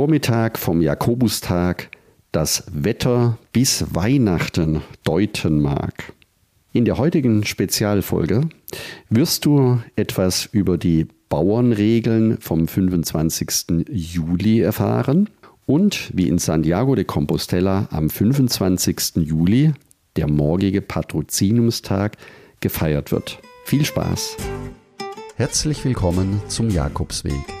Vormittag vom Jakobustag das Wetter bis Weihnachten deuten mag. In der heutigen Spezialfolge wirst du etwas über die Bauernregeln vom 25. Juli erfahren und wie in Santiago de Compostela am 25. Juli der morgige Patrozinumstag gefeiert wird. Viel Spaß! Herzlich willkommen zum Jakobsweg.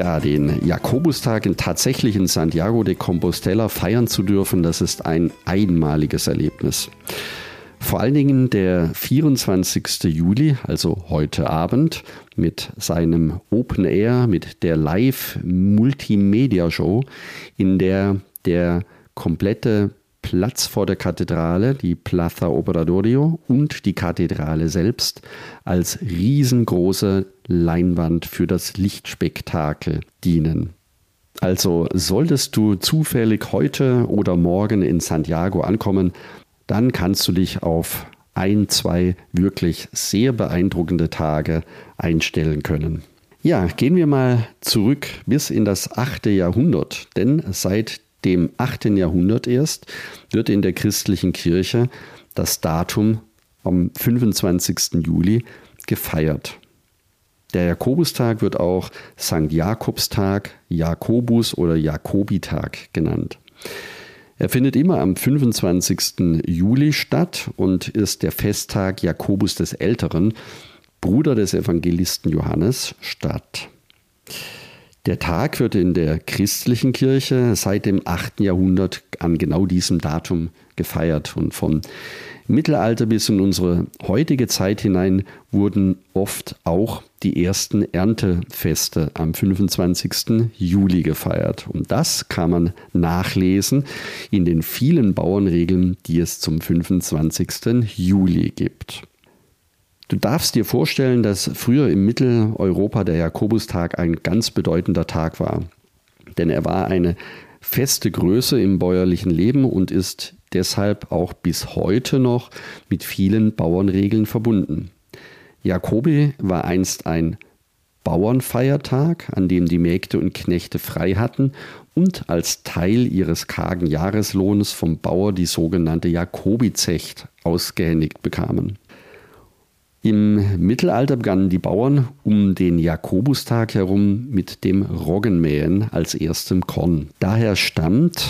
Tja, den Jakobustag in tatsächlich in Santiago de Compostela feiern zu dürfen, das ist ein einmaliges Erlebnis. Vor allen Dingen der 24. Juli, also heute Abend, mit seinem Open Air, mit der Live-Multimedia-Show, in der der komplette Platz vor der Kathedrale, die Plaza Obradorio und die Kathedrale selbst als riesengroße Leinwand für das Lichtspektakel dienen. Also solltest du zufällig heute oder morgen in Santiago ankommen, dann kannst du dich auf ein, zwei wirklich sehr beeindruckende Tage einstellen können. Ja, gehen wir mal zurück bis in das 8. Jahrhundert, denn seit dem 8. Jahrhundert erst wird in der christlichen Kirche das Datum am 25. Juli gefeiert. Der Jakobustag wird auch St. Jakobstag, Jakobus oder Jakobitag genannt. Er findet immer am 25. Juli statt und ist der Festtag Jakobus des Älteren, Bruder des Evangelisten Johannes, statt. Der Tag wird in der christlichen Kirche seit dem 8. Jahrhundert an genau diesem Datum gefeiert und von Mittelalter bis in unsere heutige Zeit hinein wurden oft auch die ersten Erntefeste am 25. Juli gefeiert. Und das kann man nachlesen in den vielen Bauernregeln, die es zum 25. Juli gibt. Du darfst dir vorstellen, dass früher im Mitteleuropa der Jakobustag ein ganz bedeutender Tag war. Denn er war eine feste Größe im bäuerlichen Leben und ist deshalb auch bis heute noch mit vielen Bauernregeln verbunden. Jakobi war einst ein Bauernfeiertag, an dem die Mägde und Knechte frei hatten und als Teil ihres kargen Jahreslohnes vom Bauer die sogenannte Jakobizecht ausgehändigt bekamen. Im Mittelalter begannen die Bauern um den Jakobustag herum mit dem Roggenmähen als erstem Korn. Daher stammt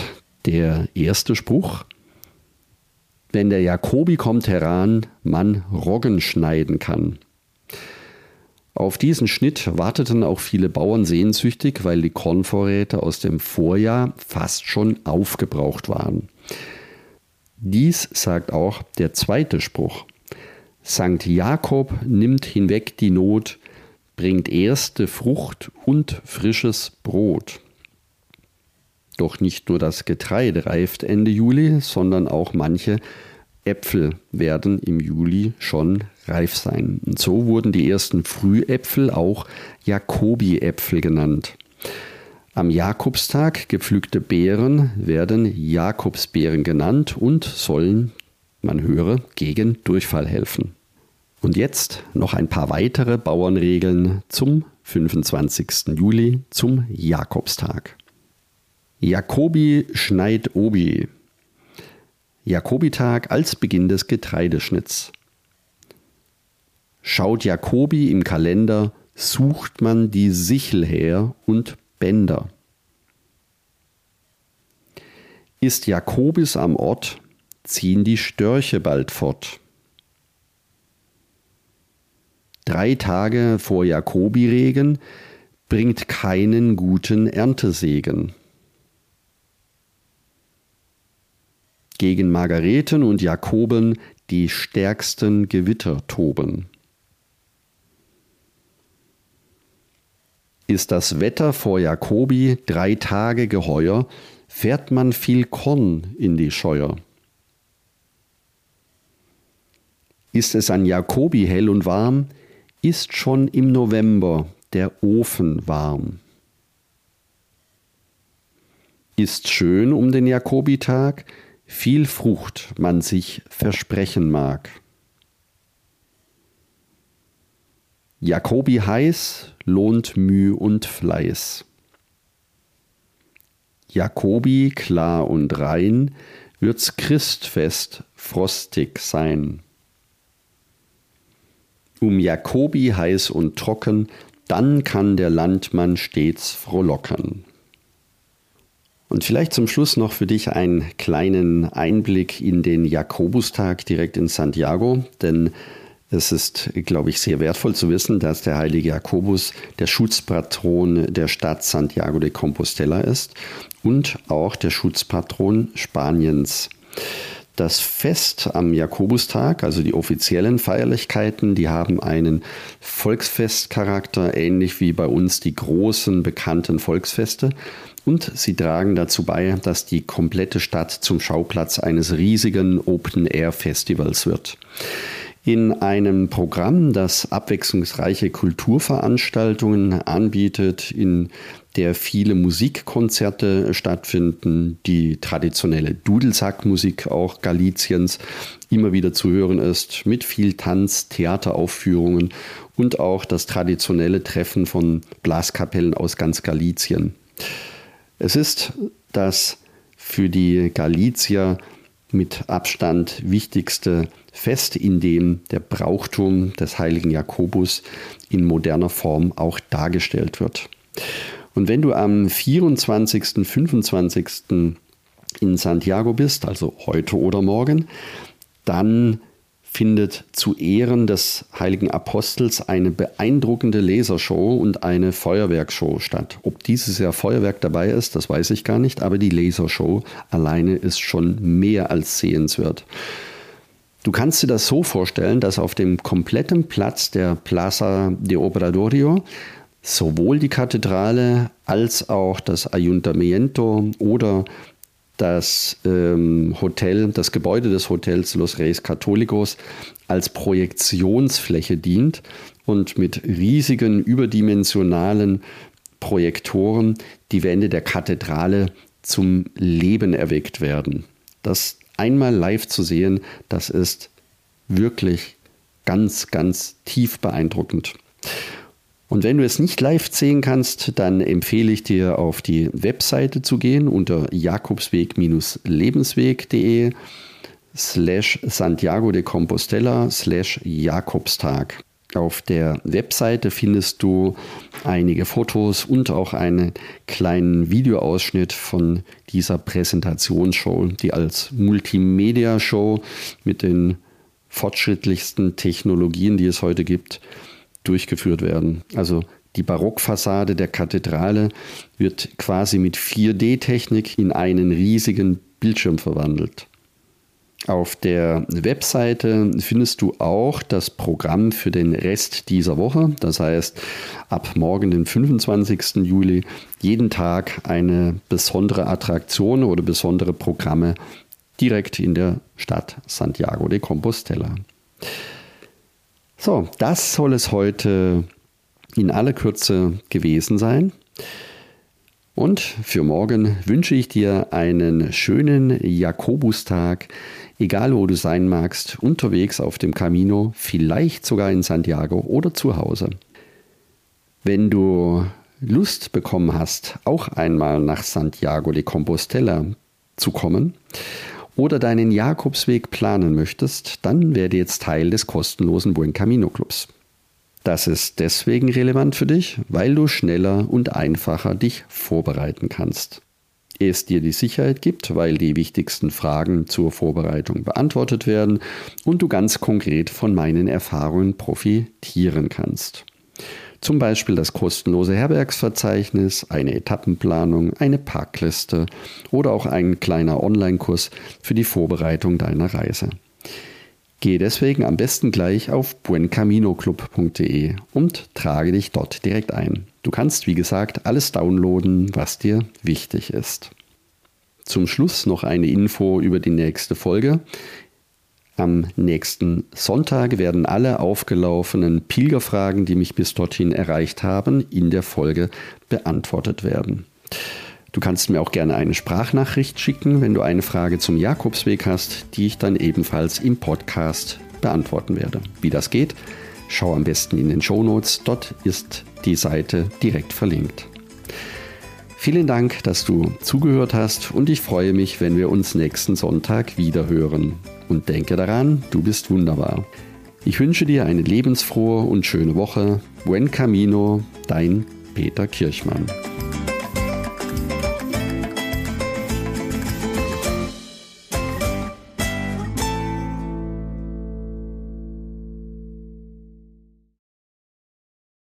der erste Spruch, wenn der Jakobi kommt heran, man Roggen schneiden kann. Auf diesen Schnitt warteten auch viele Bauern sehnsüchtig, weil die Kornvorräte aus dem Vorjahr fast schon aufgebraucht waren. Dies sagt auch der zweite Spruch. Sankt Jakob nimmt hinweg die Not, bringt erste Frucht und frisches Brot. Doch nicht nur das Getreide reift Ende Juli, sondern auch manche Äpfel werden im Juli schon reif sein. Und so wurden die ersten Frühäpfel auch Jakobi-Äpfel genannt. Am Jakobstag gepflückte Beeren werden Jakobsbeeren genannt und sollen, man höre, gegen Durchfall helfen. Und jetzt noch ein paar weitere Bauernregeln zum 25. Juli, zum Jakobstag. Jakobi schneit Obi. Jakobitag als Beginn des Getreideschnitts. Schaut Jakobi im Kalender, sucht man die Sichel her und Bänder. Ist Jakobis am Ort, ziehen die Störche bald fort. Drei Tage vor Jakobiregen bringt keinen guten Erntesegen. gegen Margareten und Jakoben die stärksten Gewitter toben. Ist das Wetter vor Jakobi drei Tage geheuer, fährt man viel Korn in die Scheuer. Ist es an Jakobi hell und warm, ist schon im November der Ofen warm. Ist schön um den Jakobitag, viel Frucht man sich versprechen mag. Jakobi heiß lohnt Mühe und Fleiß. Jakobi klar und rein wird's Christfest frostig sein. Um Jakobi heiß und trocken, dann kann der Landmann stets frohlocken. Und vielleicht zum Schluss noch für dich einen kleinen Einblick in den Jakobustag direkt in Santiago, denn es ist, glaube ich, sehr wertvoll zu wissen, dass der heilige Jakobus der Schutzpatron der Stadt Santiago de Compostela ist und auch der Schutzpatron Spaniens. Das Fest am Jakobustag, also die offiziellen Feierlichkeiten, die haben einen Volksfestcharakter, ähnlich wie bei uns die großen bekannten Volksfeste. Und sie tragen dazu bei, dass die komplette Stadt zum Schauplatz eines riesigen Open-Air-Festivals wird in einem Programm, das abwechslungsreiche Kulturveranstaltungen anbietet, in der viele Musikkonzerte stattfinden, die traditionelle Dudelsackmusik auch Galiciens immer wieder zu hören ist, mit viel Tanz, Theateraufführungen und auch das traditionelle Treffen von Blaskapellen aus ganz Galicien. Es ist das für die Galicier mit Abstand wichtigste Fest, in dem der Brauchtum des heiligen Jakobus in moderner Form auch dargestellt wird. Und wenn du am 24., 25. in Santiago bist, also heute oder morgen, dann findet zu Ehren des heiligen Apostels eine beeindruckende Lasershow und eine Feuerwerkshow statt. Ob dieses Jahr Feuerwerk dabei ist, das weiß ich gar nicht, aber die Lasershow alleine ist schon mehr als sehenswert. Du kannst dir das so vorstellen, dass auf dem kompletten Platz der Plaza de Obradorio sowohl die Kathedrale als auch das Ayuntamiento oder das ähm, Hotel, das Gebäude des Hotels Los Reyes Católicos als Projektionsfläche dient und mit riesigen überdimensionalen Projektoren die Wände der Kathedrale zum Leben erweckt werden. Das einmal live zu sehen, das ist wirklich ganz, ganz tief beeindruckend. Und wenn du es nicht live sehen kannst, dann empfehle ich dir auf die Webseite zu gehen unter jakobsweg-lebensweg.de slash Santiago de Compostela slash Jakobstag. Auf der Webseite findest du einige Fotos und auch einen kleinen Videoausschnitt von dieser Präsentationsshow, die als Multimedia-Show mit den fortschrittlichsten Technologien, die es heute gibt, durchgeführt werden. Also die Barockfassade der Kathedrale wird quasi mit 4D-Technik in einen riesigen Bildschirm verwandelt. Auf der Webseite findest du auch das Programm für den Rest dieser Woche. Das heißt, ab morgen, den 25. Juli, jeden Tag eine besondere Attraktion oder besondere Programme direkt in der Stadt Santiago de Compostela. So, das soll es heute in aller Kürze gewesen sein. Und für morgen wünsche ich dir einen schönen Jakobustag, egal wo du sein magst, unterwegs auf dem Camino, vielleicht sogar in Santiago oder zu Hause. Wenn du Lust bekommen hast, auch einmal nach Santiago de Compostela zu kommen oder deinen Jakobsweg planen möchtest, dann werde jetzt Teil des kostenlosen Buen Camino Clubs. Das ist deswegen relevant für dich, weil du schneller und einfacher dich vorbereiten kannst. Es dir die Sicherheit gibt, weil die wichtigsten Fragen zur Vorbereitung beantwortet werden und du ganz konkret von meinen Erfahrungen profitieren kannst. Zum Beispiel das kostenlose Herbergsverzeichnis, eine Etappenplanung, eine Packliste oder auch ein kleiner Online-Kurs für die Vorbereitung deiner Reise. Gehe deswegen am besten gleich auf buencaminoclub.de und trage dich dort direkt ein. Du kannst, wie gesagt, alles downloaden, was dir wichtig ist. Zum Schluss noch eine Info über die nächste Folge. Am nächsten Sonntag werden alle aufgelaufenen Pilgerfragen, die mich bis dorthin erreicht haben, in der Folge beantwortet werden. Du kannst mir auch gerne eine Sprachnachricht schicken, wenn du eine Frage zum Jakobsweg hast, die ich dann ebenfalls im Podcast beantworten werde. Wie das geht, schau am besten in den Shownotes, dort ist die Seite direkt verlinkt. Vielen Dank, dass du zugehört hast und ich freue mich, wenn wir uns nächsten Sonntag wieder hören. Und denke daran, du bist wunderbar. Ich wünsche dir eine lebensfrohe und schöne Woche. Buen Camino, dein Peter Kirchmann.